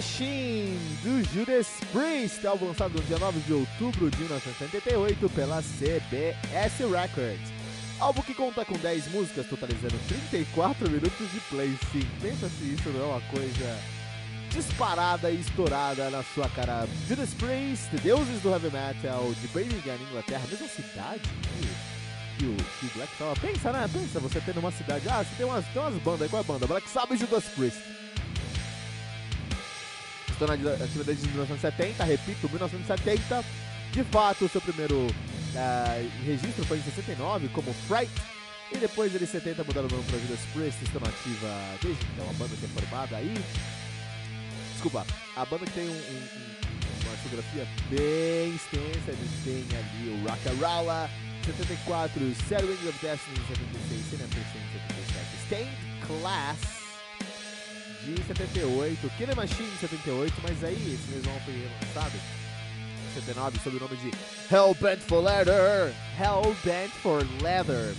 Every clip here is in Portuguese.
Machine, do Judas Priest, álbum lançado no dia 9 de outubro de 1978 pela CBS Records. Álbum que conta com 10 músicas, totalizando 34 minutos de play. Sim, pensa se isso não é uma coisa disparada e estourada na sua cara. Judas Priest, deuses do heavy metal de Birmingham, Inglaterra, mesma cidade que, o, que o Black Sabbath. Pensa, né? Pensa, você tendo uma cidade. Ah, você tem umas, tem umas bandas aí, qual é a banda? Black Sabbath e Judas Priest. Estou na ativa desde 1970, repito, 1970. De fato, o seu primeiro uh, registro foi em 69 como Fright. E depois eles 70 mudaram o nome para Judas Priest, estão ativa desde então. A banda que é formada aí. Desculpa, a banda que tem um, um, um, uma discografia bem extensa. Eles têm ali o Rock'n'Rolla, 74, Sad Wings of Destiny, 76, Sin After Sin, 77, Stained Class de 78, Killer Machine de 78, mas aí esse mesmo álbum foi relançado em 79 sob o nome de Hellbent for Leather. Hellbent for Leather.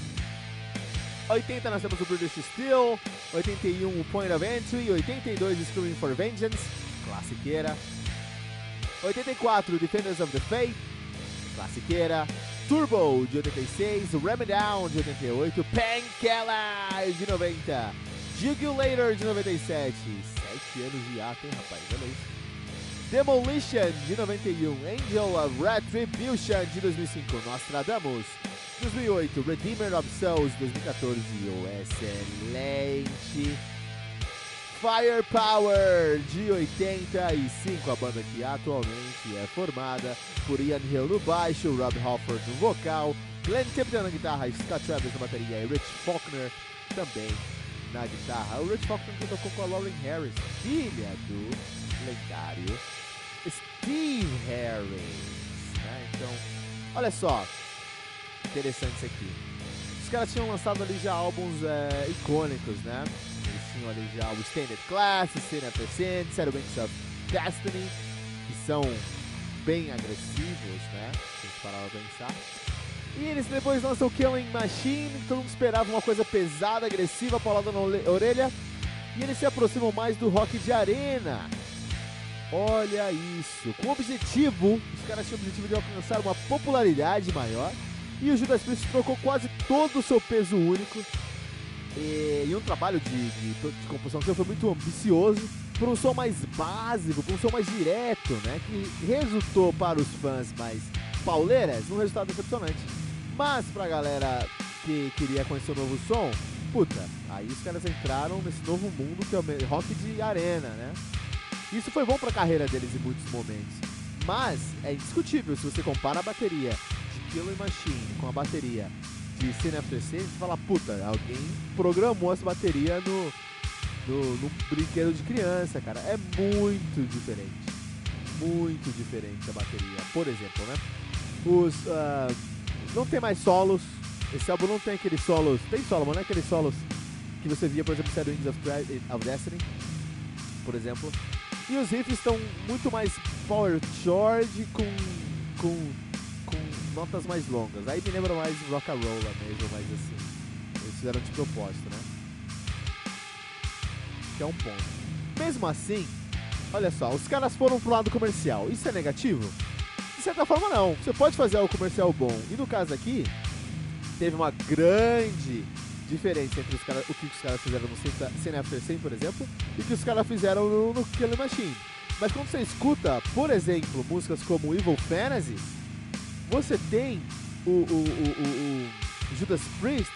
80 nós temos o British Steel, 81 o Point of Entry, 82 Screaming for Vengeance, classiqueira. 84 Defenders of the Faith, classiqueira. Turbo de 86, Ram Down de 88, Painkiller de 90. Jugulator de 97, 7 anos de ato, hein, rapaz? Olha isso. Demolition de 91, Angel of Retribution de 2005, Nostradamus. 2008, Redeemer of Souls 2014, o excelente. Firepower de 85, a banda que atualmente é formada por Ian Hill no baixo, Rob Halford no vocal, Glenn Tipton na guitarra, Scott Travis na bateria e Rich Faulkner também na guitarra. O Rich Faulkner que tocou com a Lauren Harris, filha do lendário Steve Harris. Né? Então, olha só, interessante isso aqui. Os caras tinham lançado ali já álbuns é, icônicos, né? Eles tinham ali já o Standard Class, After Sin, Zero Wings of Destiny, que são bem agressivos, né? Se a gente parar pra pensar. E eles depois lançam o Killing Machine, todo mundo esperava uma coisa pesada, agressiva, paulada na orelha. E eles se aproximam mais do rock de arena. Olha isso. Com o objetivo, os caras tinham o objetivo de alcançar uma popularidade maior. E o Judas Priest trocou quase todo o seu peso único. E, e um trabalho de, de, de composição que foi muito ambicioso. Por um som mais básico, por um som mais direto, né? Que resultou para os fãs mais pauleiras num resultado decepcionante. Mas pra galera que queria conhecer o novo som, puta, aí os caras entraram nesse novo mundo que é o rock de arena, né? Isso foi bom pra carreira deles em muitos momentos. Mas é indiscutível se você compara a bateria de Killer Machine com a bateria de Sin After você fala, puta, alguém programou essa bateria no, no, no brinquedo de criança, cara. É muito diferente. Muito diferente a bateria. Por exemplo, né? Os. Uh, não tem mais solos. Esse álbum não tem aqueles solos. Tem solo, mas não é aqueles solos que você via, por exemplo, no Wings of, of Destiny, por exemplo. E os riffs estão muito mais power chord com, com, com notas mais longas. Aí me lembra mais rock and roll mesmo, mas assim, eles fizeram de propósito, né? Que é um ponto. Mesmo assim, olha só, os caras foram pro lado comercial. Isso é negativo? De certa forma, não. Você pode fazer o comercial bom. E no caso aqui, teve uma grande diferença entre os cara, o que os caras fizeram no Sin After Sin, por exemplo, e o que os caras fizeram no, no Killer Machine. Mas quando você escuta, por exemplo, músicas como Evil Fantasy, você tem o, o, o, o Judas Priest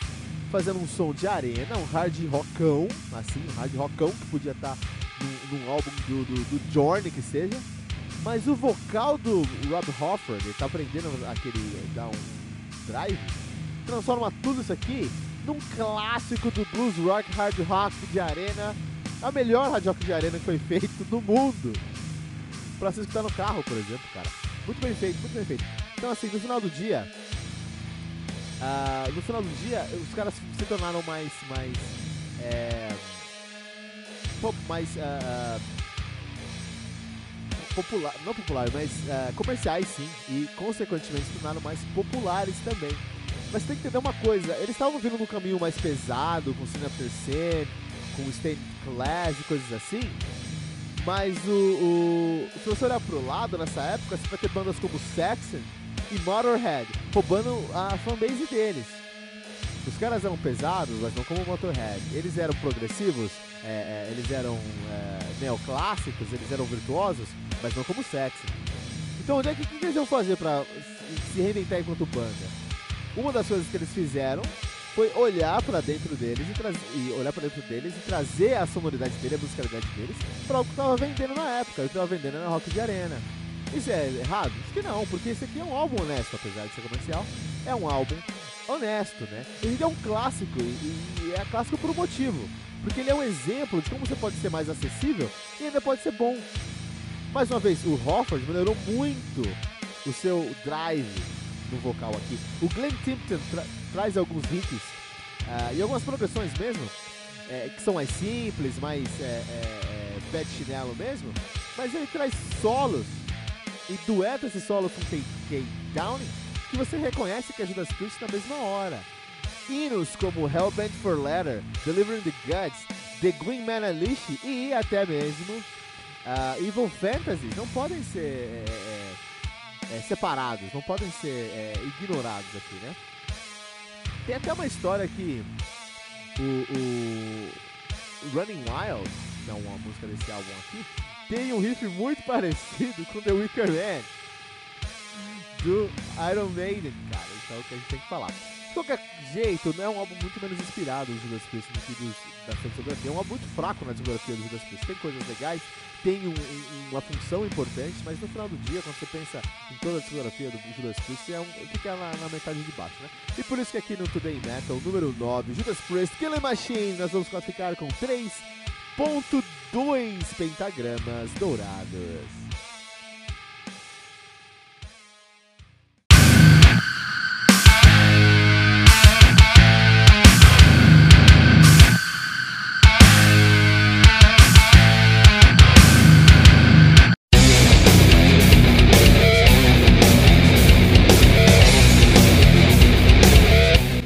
fazendo um som de arena, um hard rockão, assim, um hard rockão que podia estar num, num álbum do, do, do Journey que seja. Mas o vocal do Rob Hofford, ele tá aprendendo aquele dar um drive, transforma tudo isso aqui num clássico do blues rock, hard rock de arena, a melhor hard rock de arena que foi feito no mundo. Pra se escutar no carro, por exemplo, cara. Muito bem feito, muito bem feito. Então assim, no final do dia, uh, no final do dia, os caras se tornaram mais, mais, é, mais uh, popular, não popular, mas uh, comerciais sim, e consequentemente se tornaram mais populares também. Mas tem que entender uma coisa, eles estavam vindo num caminho mais pesado, com Cine After Sin, com Stained Class e coisas assim, mas o, o, se você olhar pro lado nessa época, você vai ter bandas como Saxon e Motorhead roubando a fanbase deles. Os caras eram pesados, mas não como Motorhead. Eles eram progressivos, é, é, eles eram é, neoclássicos, eles eram virtuosos, mas não como Saxon. Então, onde é que, que eles iam fazer para se reinventar enquanto banda? Uma das coisas que eles fizeram foi olhar para dentro deles e, e olhar para dentro deles e trazer a sonoridade dele, a musicalidade deles, para o que tava vendendo na época, o que tava vendendo na Rock de Arena. Isso é errado? Acho que não, porque esse aqui é um álbum honesto, apesar de ser comercial, é um álbum honesto, né? Ele é um clássico e, e é clássico por um motivo, porque ele é um exemplo de como você pode ser mais acessível e ainda pode ser bom. Mais uma vez, o Hofford melhorou muito o seu drive, no vocal aqui. O Glenn Tipton tra traz alguns hits uh, e algumas progressões mesmo, é, que são mais simples, mais é, é, chinelo mesmo, mas ele traz solos e dueta esses solos com Kate Downing que você reconhece que ajuda as Priest na mesma hora. Hinos como Hellbent for Letter, Delivering the Guts, The Green Man Unleashed e até mesmo uh, Evil Fantasy não podem ser é, é, é, separados, não podem ser é, ignorados aqui, né? Tem até uma história que o, o, Running Wild, que é uma música desse álbum aqui, tem um riff muito parecido com The Wicker Man do Iron Maiden, cara. Então é o que a gente tem que falar. Qualquer jeito, não é um álbum muito menos inspirado do Judas Priest do que dos, da sua. É um álbum muito fraco na discografia do Judas Priest. Tem coisas legais, tem um, um, uma função importante, mas no final do dia, quando você pensa em toda a discografia do Judas Priest, é um, fica na, na metade de baixo, né? E por isso que aqui no Today Metal, número 9, Judas Priest, Killer Machine, nós vamos classificar com 3.2 pentagramas dourados.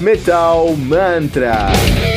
Metal Mantra.